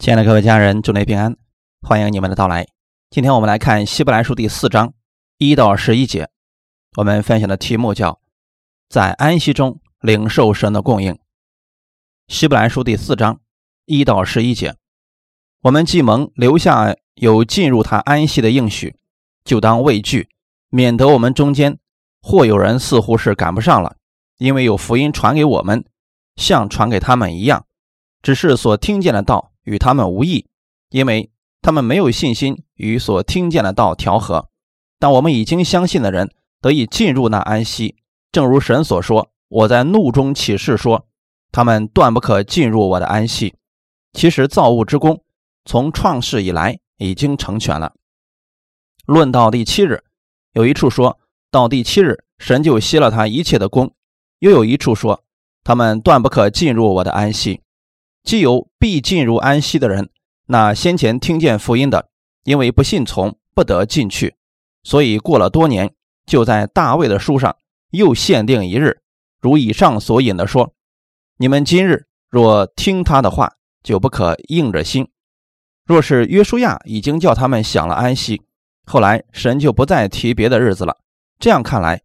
亲爱的各位家人，祝您平安，欢迎你们的到来。今天我们来看希伯来书第四章一到十一节，我们分享的题目叫“在安息中领受神的供应”。希伯来书第四章一到十一节，我们既蒙留下有进入他安息的应许，就当畏惧，免得我们中间或有人似乎是赶不上了，因为有福音传给我们，像传给他们一样，只是所听见的道。与他们无异，因为他们没有信心与所听见的道调和。但我们已经相信的人得以进入那安息，正如神所说：“我在怒中起誓说，他们断不可进入我的安息。”其实造物之功从创世以来已经成全了。论到第七日，有一处说到第七日，神就歇了他一切的功；又有一处说，他们断不可进入我的安息。既有必进入安息的人，那先前听见福音的，因为不信从，不得进去，所以过了多年，就在大卫的书上又限定一日，如以上所引的说：你们今日若听他的话，就不可硬着心。若是约书亚已经叫他们享了安息，后来神就不再提别的日子了。这样看来，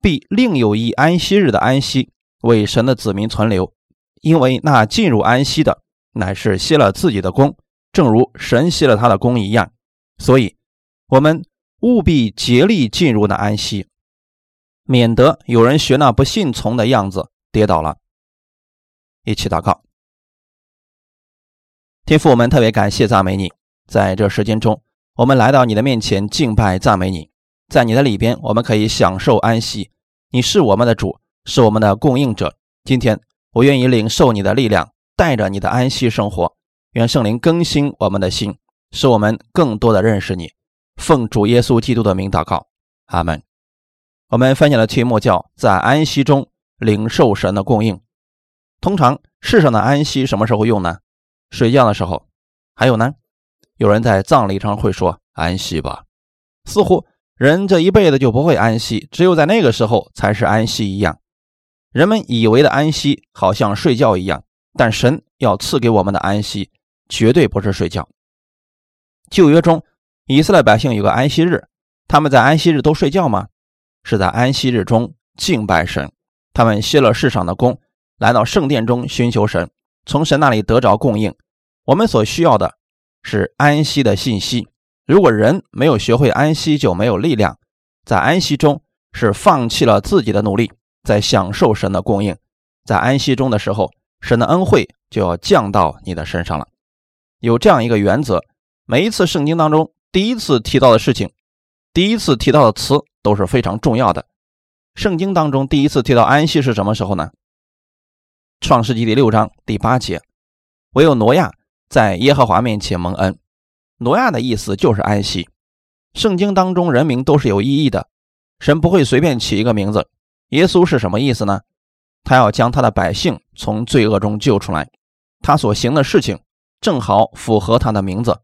必另有一安息日的安息为神的子民存留。因为那进入安息的，乃是歇了自己的功，正如神歇了他的功一样。所以，我们务必竭力进入那安息，免得有人学那不信从的样子跌倒了。一起祷告，天父，我们特别感谢赞美你，在这时间中，我们来到你的面前敬拜赞美你，在你的里边，我们可以享受安息。你是我们的主，是我们的供应者。今天。我愿意领受你的力量，带着你的安息生活。愿圣灵更新我们的心，使我们更多的认识你。奉主耶稣基督的名祷告，阿门。我们分享的题目叫“在安息中领受神的供应”。通常世上的安息什么时候用呢？睡觉的时候。还有呢？有人在葬礼上会说“安息吧”，似乎人这一辈子就不会安息，只有在那个时候才是安息一样。人们以为的安息好像睡觉一样，但神要赐给我们的安息绝对不是睡觉。旧约中，以色列百姓有个安息日，他们在安息日都睡觉吗？是在安息日中敬拜神，他们歇了世上的功，来到圣殿中寻求神，从神那里得着供应。我们所需要的是安息的信息。如果人没有学会安息，就没有力量。在安息中是放弃了自己的努力。在享受神的供应，在安息中的时候，神的恩惠就要降到你的身上了。有这样一个原则：每一次圣经当中第一次提到的事情，第一次提到的词都是非常重要的。圣经当中第一次提到安息是什么时候呢？创世纪第六章第八节，唯有挪亚在耶和华面前蒙恩。挪亚的意思就是安息。圣经当中人名都是有意义的，神不会随便起一个名字。耶稣是什么意思呢？他要将他的百姓从罪恶中救出来，他所行的事情正好符合他的名字。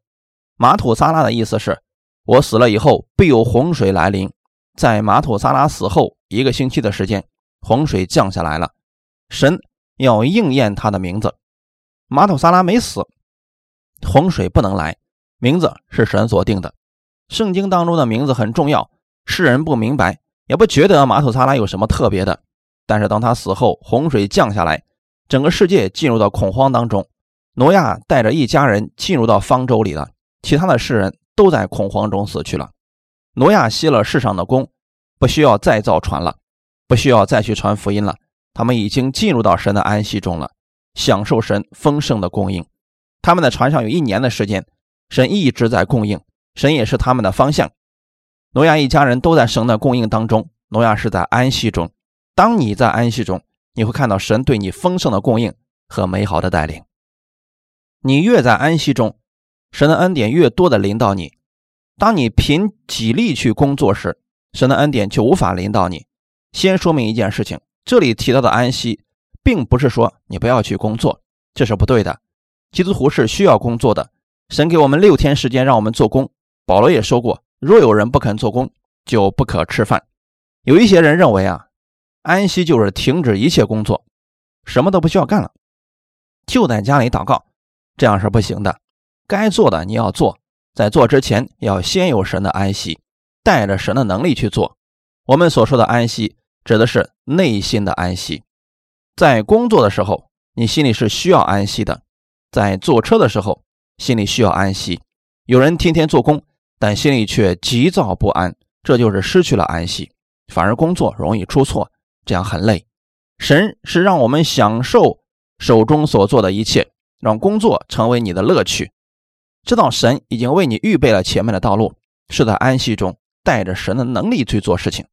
马土撒拉的意思是：我死了以后必有洪水来临。在马土撒拉死后一个星期的时间，洪水降下来了。神要应验他的名字。马土撒拉没死，洪水不能来。名字是神所定的。圣经当中的名字很重要，世人不明白。也不觉得马土萨拉有什么特别的，但是当他死后，洪水降下来，整个世界进入到恐慌当中。挪亚带着一家人进入到方舟里了，其他的世人都在恐慌中死去了。挪亚吸了世上的功，不需要再造船了，不需要再去传福音了，他们已经进入到神的安息中了，享受神丰盛的供应。他们的船上有一年的时间，神一直在供应，神也是他们的方向。挪亚一家人都在神的供应当中，挪亚是在安息中。当你在安息中，你会看到神对你丰盛的供应和美好的带领。你越在安息中，神的恩典越多的临到你。当你凭己力去工作时，神的恩典就无法临到你。先说明一件事情：这里提到的安息，并不是说你不要去工作，这是不对的。基督徒是需要工作的。神给我们六天时间让我们做工，保罗也说过。若有人不肯做工，就不可吃饭。有一些人认为啊，安息就是停止一切工作，什么都不需要干了，就在家里祷告，这样是不行的。该做的你要做，在做之前要先有神的安息，带着神的能力去做。我们所说的安息，指的是内心的安息。在工作的时候，你心里是需要安息的；在坐车的时候，心里需要安息。有人天天做工，但心里却急躁不安，这就是失去了安息，反而工作容易出错，这样很累。神是让我们享受手中所做的一切，让工作成为你的乐趣。知道神已经为你预备了前面的道路，是在安息中带着神的能力去做事情。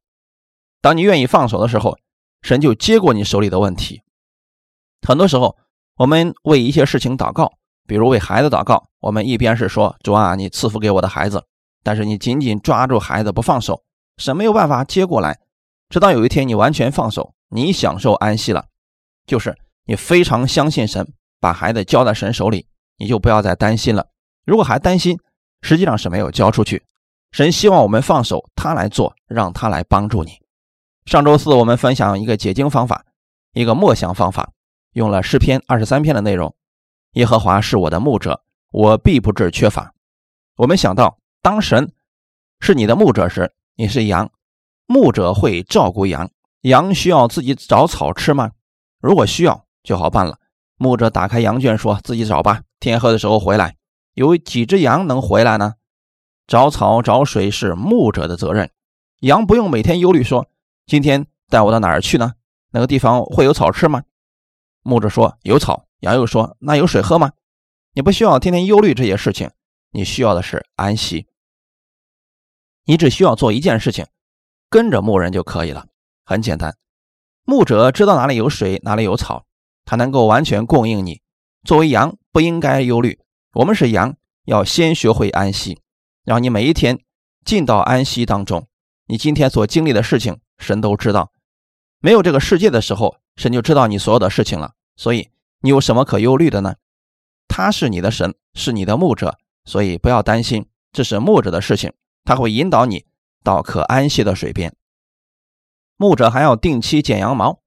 当你愿意放手的时候，神就接过你手里的问题。很多时候，我们为一些事情祷告，比如为孩子祷告，我们一边是说主啊，你赐福给我的孩子，但是你紧紧抓住孩子不放手，神没有办法接过来。直到有一天你完全放手。你享受安息了，就是你非常相信神，把孩子交在神手里，你就不要再担心了。如果还担心，实际上是没有交出去。神希望我们放手，他来做，让他来帮助你。上周四我们分享一个解经方法，一个默想方法，用了诗篇二十三篇的内容。耶和华是我的牧者，我必不致缺乏。我们想到，当神是你的牧者时，你是羊，牧者会照顾羊。羊需要自己找草吃吗？如果需要，就好办了。牧者打开羊圈，说自己找吧，天黑的时候回来。有几只羊能回来呢？找草找水是牧者的责任，羊不用每天忧虑，说今天带我到哪儿去呢？那个地方会有草吃吗？牧者说有草。羊又说那有水喝吗？你不需要天天忧虑这些事情，你需要的是安息。你只需要做一件事情，跟着牧人就可以了。很简单，牧者知道哪里有水，哪里有草，他能够完全供应你。作为羊，不应该忧虑。我们是羊，要先学会安息，让你每一天进到安息当中。你今天所经历的事情，神都知道。没有这个世界的时候，神就知道你所有的事情了。所以你有什么可忧虑的呢？他是你的神，是你的牧者，所以不要担心，这是牧者的事情，他会引导你到可安息的水边。牧者还要定期剪羊毛。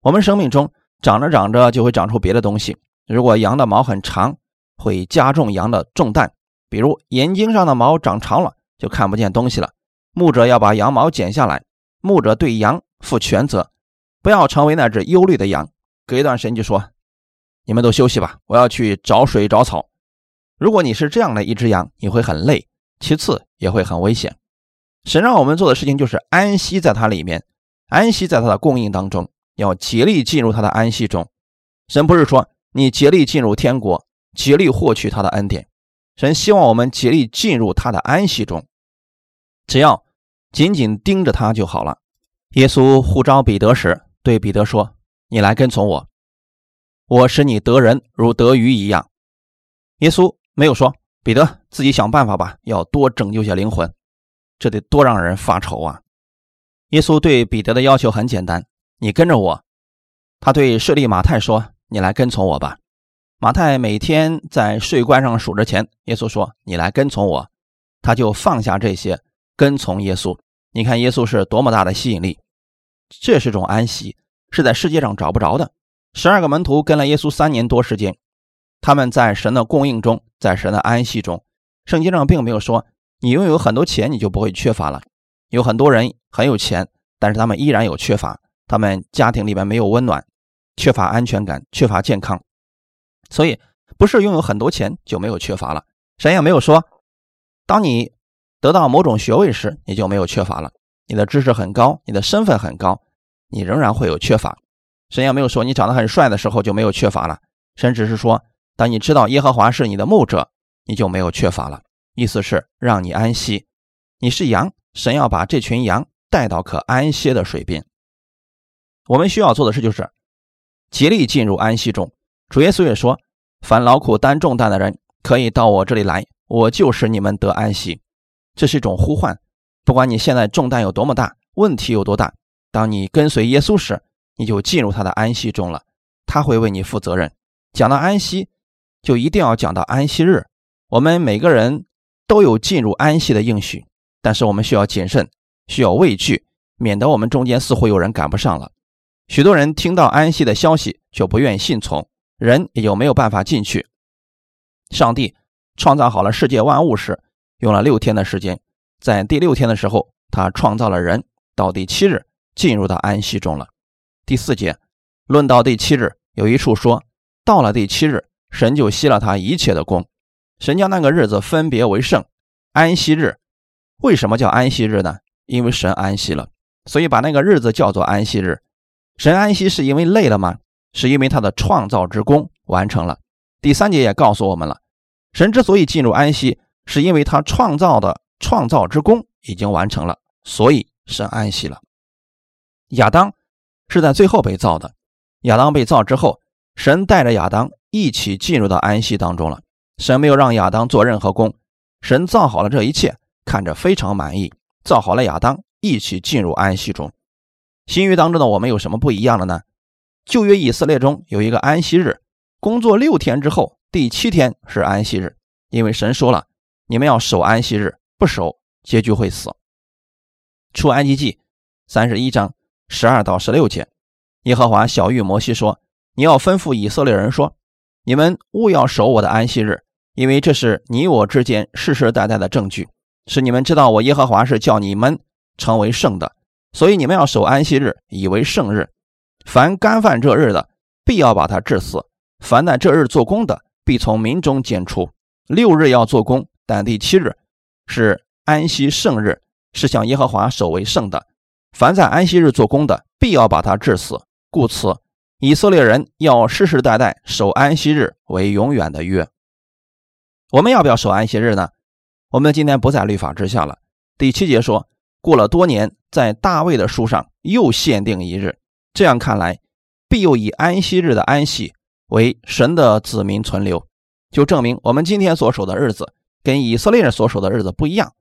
我们生命中长着长着就会长出别的东西。如果羊的毛很长，会加重羊的重担。比如眼睛上的毛长长了，就看不见东西了。牧者要把羊毛剪下来。牧者对羊负全责，不要成为那只忧虑的羊。隔一段时间就说：“你们都休息吧，我要去找水找草。”如果你是这样的一只羊，你会很累，其次也会很危险。神让我们做的事情就是安息在它里面。安息在他的供应当中，要竭力进入他的安息中。神不是说你竭力进入天国，竭力获取他的恩典。神希望我们竭力进入他的安息中，只要紧紧盯着他就好了。耶稣呼召彼得时，对彼得说：“你来跟从我，我使你得人如得鱼一样。”耶稣没有说：“彼得自己想办法吧，要多拯救些灵魂。”这得多让人发愁啊！耶稣对彼得的要求很简单：“你跟着我。”他对舍利马太说：“你来跟从我吧。”马太每天在税关上数着钱。耶稣说：“你来跟从我。”他就放下这些，跟从耶稣。你看耶稣是多么大的吸引力！这是种安息，是在世界上找不着的。十二个门徒跟了耶稣三年多时间，他们在神的供应中，在神的安息中。圣经上并没有说你拥有很多钱，你就不会缺乏了。有很多人很有钱，但是他们依然有缺乏，他们家庭里面没有温暖，缺乏安全感，缺乏健康。所以不是拥有很多钱就没有缺乏了。神也没有说，当你得到某种学位时，你就没有缺乏了。你的知识很高，你的身份很高，你仍然会有缺乏。神也没有说你长得很帅的时候就没有缺乏了。神只是说，当你知道耶和华是你的牧者，你就没有缺乏了。意思是让你安息，你是羊。神要把这群羊带到可安歇的水边。我们需要做的事就是竭力进入安息中。主耶稣也说：“凡劳苦担重担的人，可以到我这里来，我就使你们得安息。”这是一种呼唤。不管你现在重担有多么大，问题有多大，当你跟随耶稣时，你就进入他的安息中了。他会为你负责任。讲到安息，就一定要讲到安息日。我们每个人都有进入安息的应许。但是我们需要谨慎，需要畏惧，免得我们中间似乎有人赶不上了。许多人听到安息的消息，就不愿信从，人也就没有办法进去。上帝创造好了世界万物时，用了六天的时间，在第六天的时候，他创造了人，到第七日进入到安息中了。第四节论到第七日，有一处说，到了第七日，神就息了他一切的功，神将那个日子分别为圣，安息日。为什么叫安息日呢？因为神安息了，所以把那个日子叫做安息日。神安息是因为累了吗？是因为他的创造之功完成了。第三节也告诉我们了，神之所以进入安息，是因为他创造的创造之功已经完成了，所以神安息了。亚当是在最后被造的，亚当被造之后，神带着亚当一起进入到安息当中了。神没有让亚当做任何工，神造好了这一切，看着非常满意，造好了亚当一起进入安息中。新约当中的我们有什么不一样的呢？旧约以色列中有一个安息日，工作六天之后，第七天是安息日，因为神说了，你们要守安息日，不守结局会死。出埃及记三十一章十二到十六节，耶和华小谕摩西说：“你要吩咐以色列人说，你们勿要守我的安息日，因为这是你我之间世世代代的证据，使你们知道我耶和华是叫你们成为圣的。”所以你们要守安息日，以为圣日。凡干犯这日的，必要把他治死；凡在这日做工的，必从民中剪除。六日要做工，但第七日是安息圣日，是向耶和华守为圣的。凡在安息日做工的，必要把他治死。故此，以色列人要世世代代守安息日为永远的约。我们要不要守安息日呢？我们今天不在律法之下了。第七节说。过了多年，在大卫的书上又限定一日，这样看来，必又以安息日的安息为神的子民存留，就证明我们今天所守的日子跟以色列人所守的日子不一样。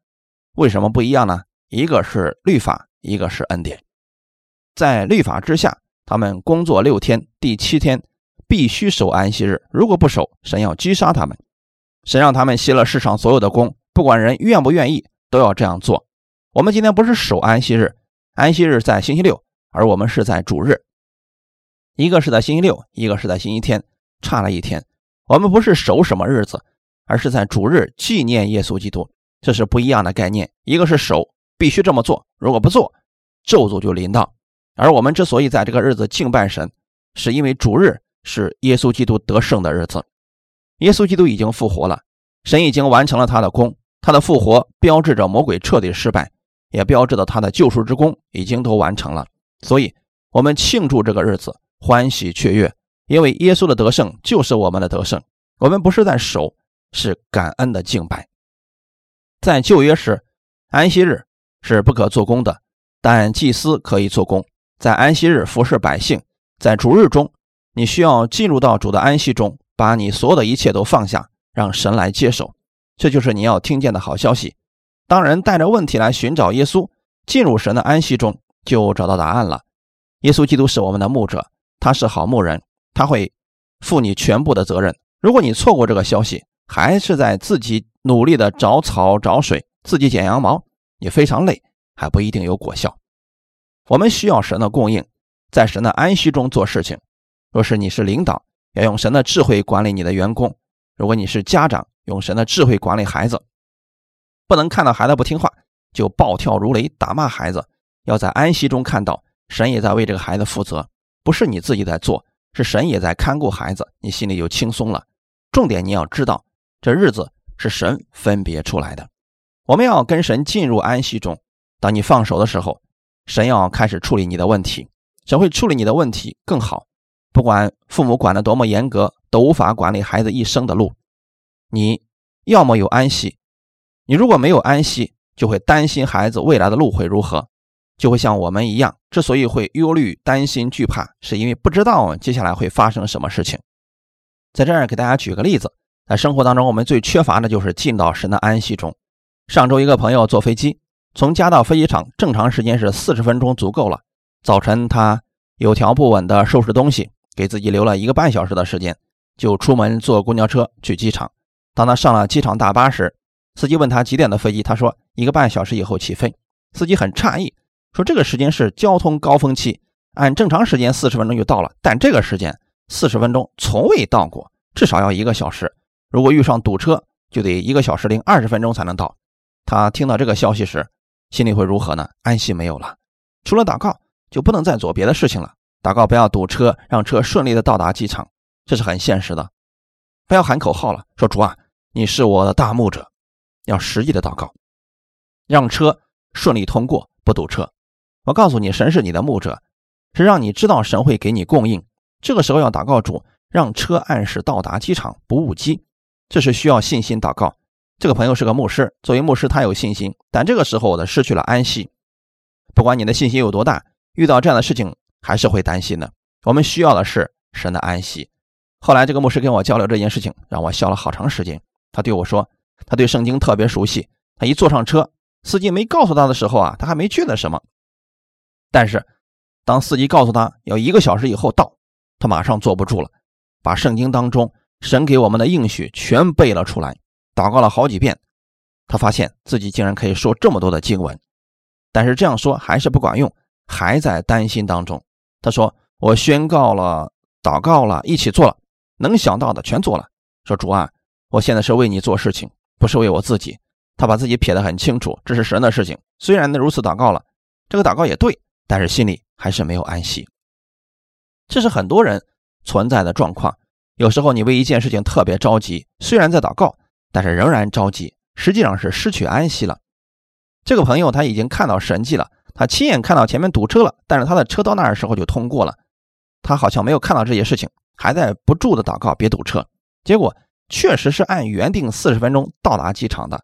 为什么不一样呢？一个是律法，一个是恩典。在律法之下，他们工作六天，第七天必须守安息日，如果不守，神要击杀他们。神让他们歇了世上所有的工，不管人愿不愿意，都要这样做。我们今天不是守安息日，安息日在星期六，而我们是在主日。一个是在星期六，一个是在星期天，差了一天。我们不是守什么日子，而是在主日纪念耶稣基督，这是不一样的概念。一个是守，必须这么做，如果不做，咒诅就临到。而我们之所以在这个日子敬拜神，是因为主日是耶稣基督得胜的日子。耶稣基督已经复活了，神已经完成了他的功，他的复活标志着魔鬼彻底失败。也标志着他的救赎之功已经都完成了，所以我们庆祝这个日子，欢喜雀跃，因为耶稣的得胜就是我们的得胜。我们不是在守，是感恩的敬拜。在旧约时，安息日是不可做工的，但祭司可以做工，在安息日服侍百姓。在主日中，你需要进入到主的安息中，把你所有的一切都放下，让神来接手。这就是你要听见的好消息。当人带着问题来寻找耶稣，进入神的安息中，就找到答案了。耶稣基督是我们的牧者，他是好牧人，他会负你全部的责任。如果你错过这个消息，还是在自己努力的找草找水，自己剪羊毛，你非常累，还不一定有果效。我们需要神的供应，在神的安息中做事情。若是你是领导，要用神的智慧管理你的员工；如果你是家长，用神的智慧管理孩子。不能看到孩子不听话就暴跳如雷打骂孩子，要在安息中看到神也在为这个孩子负责，不是你自己在做，是神也在看顾孩子，你心里就轻松了。重点你要知道，这日子是神分别出来的，我们要跟神进入安息中。当你放手的时候，神要开始处理你的问题，神会处理你的问题更好。不管父母管得多么严格，都无法管理孩子一生的路。你要么有安息。你如果没有安息，就会担心孩子未来的路会如何，就会像我们一样，之所以会忧虑、担心、惧怕，是因为不知道接下来会发生什么事情。在这儿给大家举个例子，在生活当中，我们最缺乏的就是进到神的安息中。上周一个朋友坐飞机，从家到飞机场正常时间是四十分钟足够了。早晨他有条不紊地收拾东西，给自己留了一个半小时的时间，就出门坐公交车去机场。当他上了机场大巴时，司机问他几点的飞机，他说一个半小时以后起飞。司机很诧异，说这个时间是交通高峰期，按正常时间四十分钟就到了，但这个时间四十分钟从未到过，至少要一个小时。如果遇上堵车，就得一个小时零二十分钟才能到。他听到这个消息时，心里会如何呢？安息没有了，除了祷告就不能再做别的事情了。祷告不要堵车，让车顺利的到达机场，这是很现实的。不要喊口号了，说主啊，你是我的大牧者，要实际的祷告，让车顺利通过，不堵车。我告诉你，神是你的牧者，是让你知道神会给你供应。这个时候要祷告主，让车按时到达机场，不误机。这是需要信心祷告。这个朋友是个牧师，作为牧师他有信心，但这个时候的失去了安息。不管你的信心有多大，遇到这样的事情还是会担心的。我们需要的是神的安息。后来这个牧师跟我交流这件事情，让我笑了好长时间。他对我说，他对圣经特别熟悉。他一坐上车，司机没告诉他的时候啊，他还没觉得什么。但是当司机告诉他要一个小时以后到，他马上坐不住了，把圣经当中神给我们的应许全背了出来，祷告了好几遍。他发现自己竟然可以说这么多的经文，但是这样说还是不管用，还在担心当中。他说：“我宣告了，祷告了，一起做了。”能想到的全做了。说主啊，我现在是为你做事情，不是为我自己。他把自己撇得很清楚，这是神的事情。虽然如此祷告了，这个祷告也对，但是心里还是没有安息。这是很多人存在的状况。有时候你为一件事情特别着急，虽然在祷告，但是仍然着急，实际上是失去安息了。这个朋友他已经看到神迹了，他亲眼看到前面堵车了，但是他的车到那儿时候就通过了，他好像没有看到这些事情。还在不住的祷告，别堵车。结果确实是按原定四十分钟到达机场的。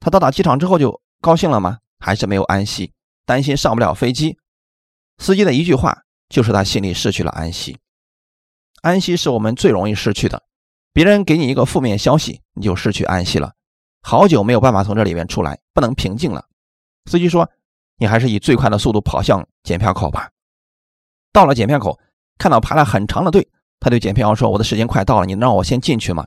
他到达机场之后就高兴了吗？还是没有安息，担心上不了飞机。司机的一句话，就是他心里失去了安息。安息是我们最容易失去的。别人给你一个负面消息，你就失去安息了，好久没有办法从这里面出来，不能平静了。司机说：“你还是以最快的速度跑向检票口吧。”到了检票口，看到排了很长的队。他对检票员说：“我的时间快到了，你能让我先进去吗？”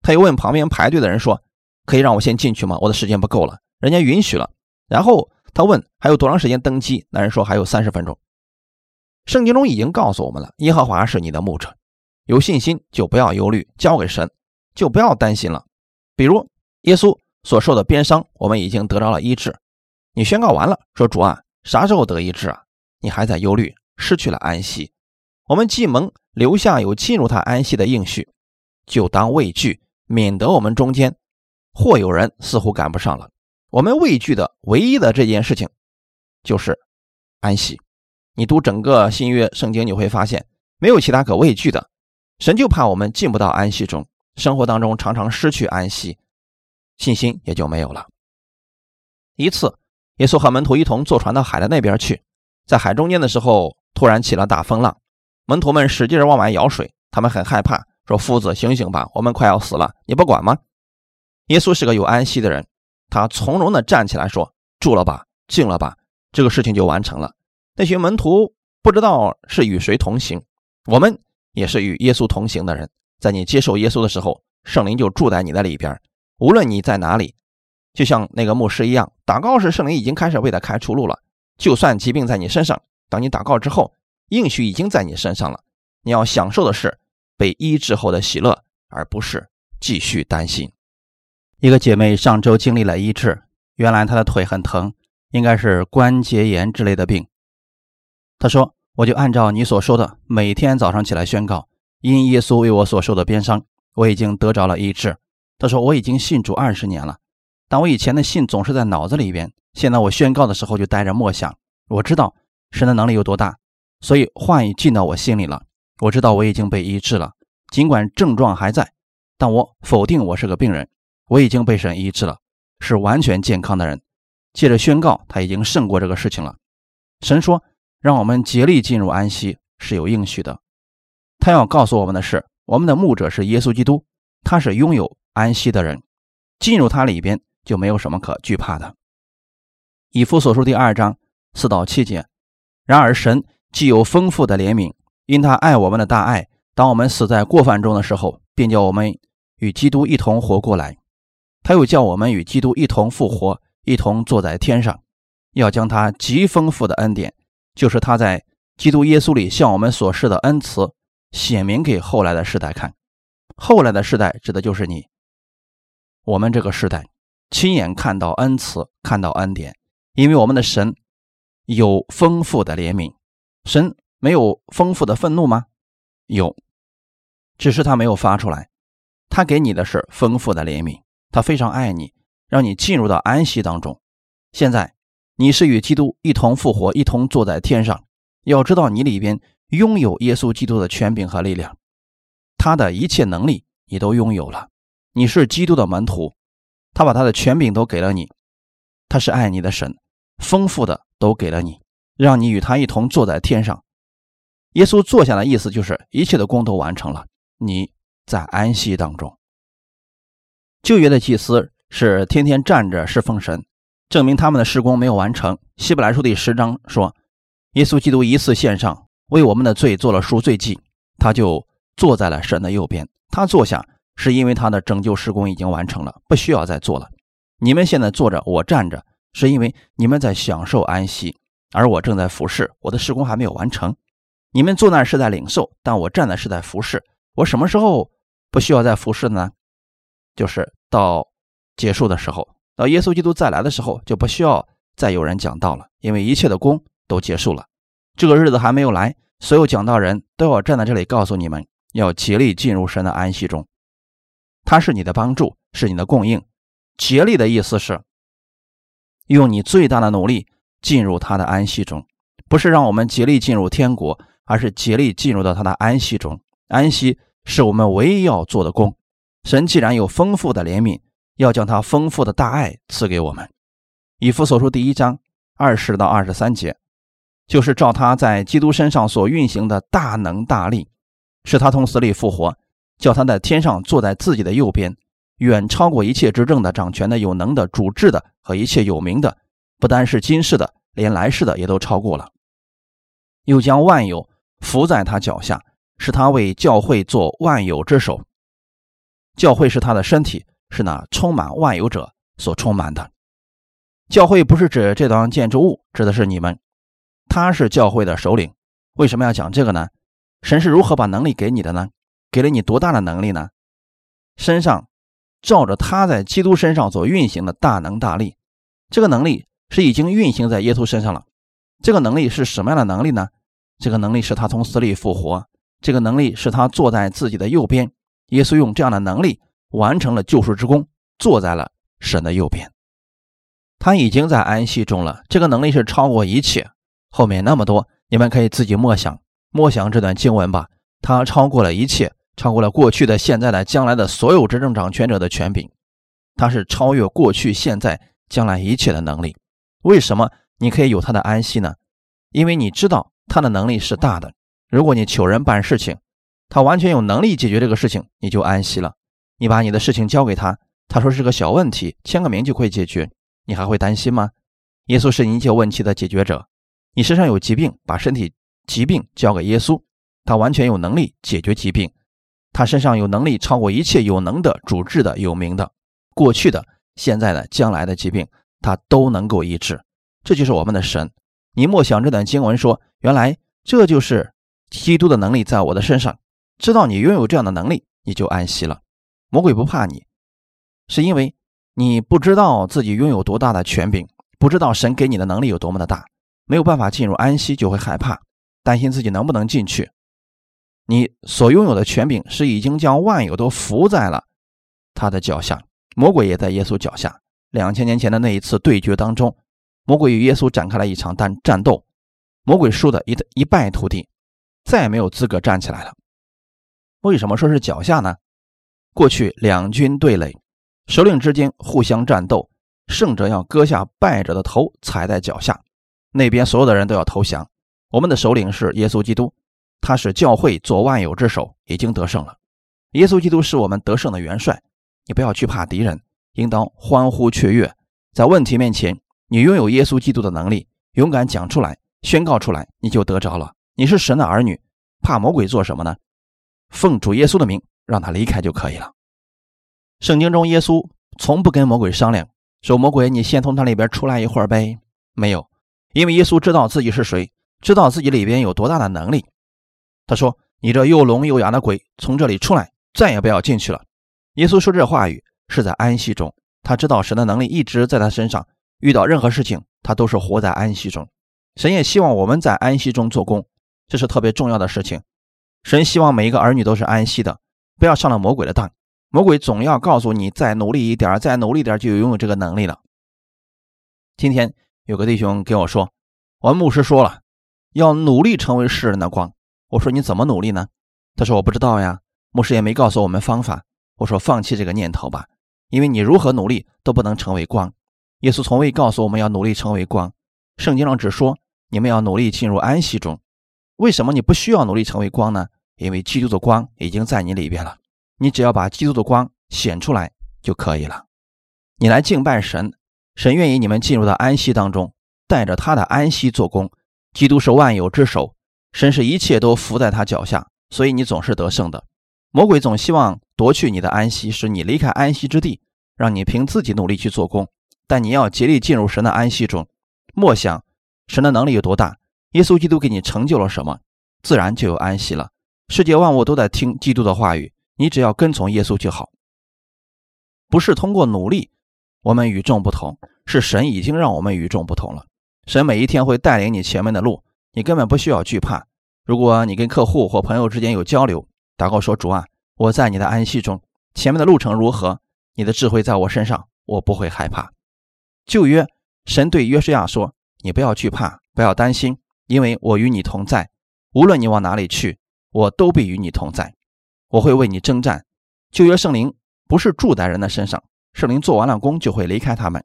他又问旁边排队的人说：“可以让我先进去吗？我的时间不够了。”人家允许了。然后他问：“还有多长时间登机？”那人说：“还有三十分钟。”圣经中已经告诉我们了：耶和华是你的牧者，有信心就不要忧虑，交给神就不要担心了。比如耶稣所受的鞭伤，我们已经得着了医治。你宣告完了，说：“主啊，啥时候得医治啊？”你还在忧虑，失去了安息。我们既蒙留下有进入他安息的应许，就当畏惧，免得我们中间或有人似乎赶不上了。我们畏惧的唯一的这件事情就是安息。你读整个新约圣经，你会发现没有其他可畏惧的。神就怕我们进不到安息中，生活当中常常失去安息，信心也就没有了。一次，耶稣和门徒一同坐船到海的那边去，在海中间的时候，突然起了大风浪。门徒们使劲往外舀水，他们很害怕，说：“夫子，醒醒吧，我们快要死了，你不管吗？”耶稣是个有安息的人，他从容地站起来说：“住了吧，静了吧。”这个事情就完成了。那群门徒不知道是与谁同行，我们也是与耶稣同行的人。在你接受耶稣的时候，圣灵就住在你的里边，无论你在哪里，就像那个牧师一样，祷告时圣灵已经开始为他开出路了。就算疾病在你身上，当你祷告之后。应许已经在你身上了，你要享受的是被医治后的喜乐，而不是继续担心。一个姐妹上周经历了医治，原来她的腿很疼，应该是关节炎之类的病。她说：“我就按照你所说的，每天早上起来宣告，因耶稣为我所受的鞭伤，我已经得着了医治。”他说：“我已经信主二十年了，但我以前的信总是在脑子里边，现在我宣告的时候就带着默想，我知道神的能力有多大。”所以话语进到我心里了，我知道我已经被医治了，尽管症状还在，但我否定我是个病人，我已经被神医治了，是完全健康的人。借着宣告，他已经胜过这个事情了。神说，让我们竭力进入安息是有应许的。他要告诉我们的是，我们的牧者是耶稣基督，他是拥有安息的人，进入他里边就没有什么可惧怕的。以弗所书第二章四到七节，然而神。既有丰富的怜悯，因他爱我们的大爱，当我们死在过犯中的时候，便叫我们与基督一同活过来。他又叫我们与基督一同复活，一同坐在天上，要将他极丰富的恩典，就是他在基督耶稣里向我们所示的恩慈，显明给后来的世代看。后来的世代指的就是你。我们这个时代亲眼看到恩慈，看到恩典，因为我们的神有丰富的怜悯。神没有丰富的愤怒吗？有，只是他没有发出来。他给你的是丰富的怜悯，他非常爱你，让你进入到安息当中。现在你是与基督一同复活，一同坐在天上。要知道，你里边拥有耶稣基督的权柄和力量，他的一切能力你都拥有了。你是基督的门徒，他把他的权柄都给了你，他是爱你的神，丰富的都给了你，让你与他一同坐在天上。耶稣坐下的意思就是一切的功都完成了，你在安息当中。旧约的祭司是天天站着侍奉神，证明他们的施工没有完成。希伯来书第十章说，耶稣基督一次献上，为我们的罪做了赎罪祭，他就坐在了神的右边。他坐下。是因为他的拯救施工已经完成了，不需要再做了。你们现在坐着，我站着，是因为你们在享受安息，而我正在服侍，我的施工还没有完成。你们坐那是在领受，但我站的是在服侍。我什么时候不需要再服侍呢？就是到结束的时候，到耶稣基督再来的时候，就不需要再有人讲道了，因为一切的功都结束了。这个日子还没有来，所有讲道人都要站在这里告诉你们，要竭力进入神的安息中。他是你的帮助，是你的供应。竭力的意思是用你最大的努力进入他的安息中，不是让我们竭力进入天国，而是竭力进入到他的安息中。安息是我们唯一要做的工。神既然有丰富的怜悯，要将他丰富的大爱赐给我们。以弗所书第一章二十到二十三节，就是照他在基督身上所运行的大能大力，使他从死里复活。叫他在天上坐在自己的右边，远超过一切执政的、掌权的、有能的、主治的和一切有名的，不单是今世的，连来世的也都超过了。又将万有伏在他脚下，使他为教会做万有之首。教会是他的身体，是那充满万有者所充满的。教会不是指这幢建筑物，指的是你们。他是教会的首领。为什么要讲这个呢？神是如何把能力给你的呢？给了你多大的能力呢？身上照着他在基督身上所运行的大能大力，这个能力是已经运行在耶稣身上了。这个能力是什么样的能力呢？这个能力是他从死里复活，这个能力是他坐在自己的右边。耶稣用这样的能力完成了救赎之功，坐在了神的右边。他已经在安息中了。这个能力是超过一切。后面那么多，你们可以自己默想默想这段经文吧。他超过了一切。超过了过去的、现在的、将来的所有执政掌权者的权柄，他是超越过去、现在、将来一切的能力。为什么你可以有他的安息呢？因为你知道他的能力是大的。如果你求人办事情，他完全有能力解决这个事情，你就安息了。你把你的事情交给他，他说是个小问题，签个名就可以解决，你还会担心吗？耶稣是一切问题的解决者。你身上有疾病，把身体疾病交给耶稣，他完全有能力解决疾病。他身上有能力超过一切有能的、主治的、有名的、过去的、现在的、将来的疾病，他都能够医治。这就是我们的神。你莫想这段经文说，原来这就是基督的能力在我的身上。知道你拥有这样的能力，你就安息了。魔鬼不怕你，是因为你不知道自己拥有多大的权柄，不知道神给你的能力有多么的大，没有办法进入安息，就会害怕，担心自己能不能进去。你所拥有的权柄是已经将万有都伏在了他的脚下，魔鬼也在耶稣脚下。两千年前的那一次对决当中，魔鬼与耶稣展开了一场战战斗，魔鬼输的一一败涂地，再也没有资格站起来了。为什么说是脚下呢？过去两军对垒，首领之间互相战斗，胜者要割下败者的头踩在脚下，那边所有的人都要投降。我们的首领是耶稣基督。他是教会做万有之首，已经得胜了。耶稣基督是我们得胜的元帅。你不要惧怕敌人，应当欢呼雀跃。在问题面前，你拥有耶稣基督的能力，勇敢讲出来，宣告出来，你就得着了。你是神的儿女，怕魔鬼做什么呢？奉主耶稣的名，让他离开就可以了。圣经中，耶稣从不跟魔鬼商量，说：“魔鬼，你先从他里边出来一会儿呗。”没有，因为耶稣知道自己是谁，知道自己里边有多大的能力。他说：“你这又聋又哑的鬼，从这里出来，再也不要进去了。”耶稣说这话语是在安息中，他知道神的能力一直在他身上，遇到任何事情他都是活在安息中。神也希望我们在安息中做工，这是特别重要的事情。神希望每一个儿女都是安息的，不要上了魔鬼的当。魔鬼总要告诉你，再努力一点，再努力点，就拥有这个能力了。今天有个弟兄跟我说，我们牧师说了，要努力成为世人的光。我说你怎么努力呢？他说我不知道呀，牧师也没告诉我们方法。我说放弃这个念头吧，因为你如何努力都不能成为光。耶稣从未告诉我们要努力成为光，圣经上只说你们要努力进入安息中。为什么你不需要努力成为光呢？因为基督的光已经在你里边了，你只要把基督的光显出来就可以了。你来敬拜神，神愿意你们进入到安息当中，带着他的安息做工。基督是万有之首，神是一切都伏在他脚下，所以你总是得胜的。魔鬼总希望夺去你的安息，使你离开安息之地，让你凭自己努力去做工。但你要竭力进入神的安息中，默想神的能力有多大，耶稣基督给你成就了什么，自然就有安息了。世界万物都在听基督的话语，你只要跟从耶稣就好。不是通过努力，我们与众不同，是神已经让我们与众不同了。神每一天会带领你前面的路，你根本不需要惧怕。如果你跟客户或朋友之间有交流，祷告说：“主啊，我在你的安息中，前面的路程如何？你的智慧在我身上，我不会害怕。”旧约神对约书亚说：“你不要惧怕，不要担心，因为我与你同在。无论你往哪里去，我都必与你同在。我会为你征战。”旧约圣灵不是住在人的身上，圣灵做完了工就会离开他们，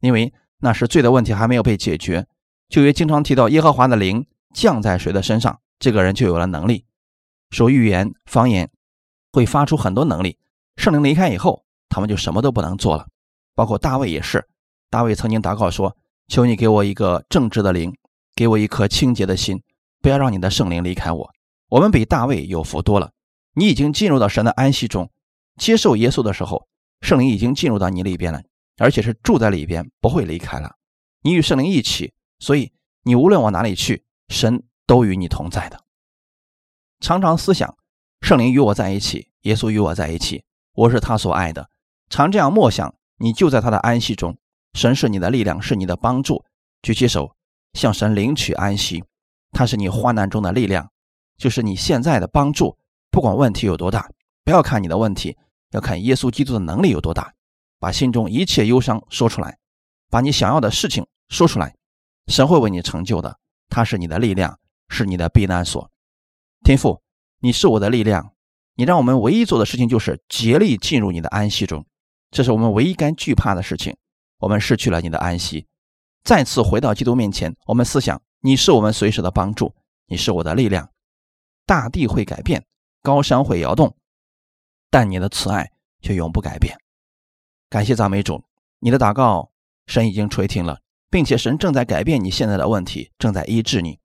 因为那是罪的问题还没有被解决。旧约经常提到耶和华的灵降在谁的身上，这个人就有了能力。说预言、方言，会发出很多能力。圣灵离开以后，他们就什么都不能做了。包括大卫也是。大卫曾经祷告说：“求你给我一个正直的灵，给我一颗清洁的心，不要让你的圣灵离开我。”我们比大卫有福多了。你已经进入到神的安息中，接受耶稣的时候，圣灵已经进入到你里边了，而且是住在里边，不会离开了。你与圣灵一起，所以你无论往哪里去，神都与你同在的。常常思想，圣灵与我在一起，耶稣与我在一起，我是他所爱的。常这样默想，你就在他的安息中。神是你的力量，是你的帮助。举起手，向神领取安息。他是你患难中的力量，就是你现在的帮助。不管问题有多大，不要看你的问题，要看耶稣基督的能力有多大。把心中一切忧伤说出来，把你想要的事情说出来，神会为你成就的。他是你的力量，是你的避难所。天父，你是我的力量，你让我们唯一做的事情就是竭力进入你的安息中，这是我们唯一该惧怕的事情。我们失去了你的安息，再次回到基督面前，我们思想你是我们随时的帮助，你是我的力量。大地会改变，高山会摇动，但你的慈爱却永不改变。感谢赞美主，你的祷告神已经垂听了，并且神正在改变你现在的问题，正在医治你。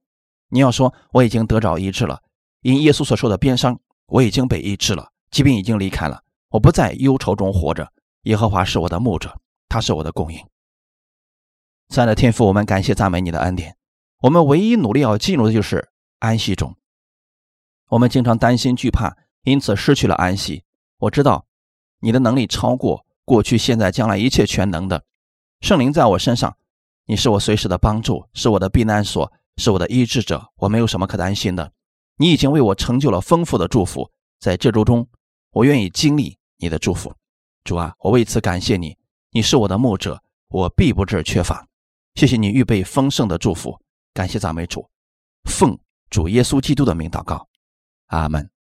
你要说我已经得着医治了。因耶稣所受的鞭伤，我已经被医治了，疾病已经离开了，我不在忧愁中活着。耶和华是我的牧者，他是我的供应。亲爱的天父，我们感谢赞美你的恩典。我们唯一努力要进入的就是安息中。我们经常担心惧怕，因此失去了安息。我知道你的能力超过过去、现在、将来一切全能的圣灵在我身上，你是我随时的帮助，是我的避难所，是我的医治者。我没有什么可担心的。你已经为我成就了丰富的祝福，在这周中，我愿意经历你的祝福。主啊，我为此感谢你，你是我的牧者，我必不致缺乏。谢谢你预备丰盛的祝福，感谢赞美主，奉主耶稣基督的名祷告，阿门。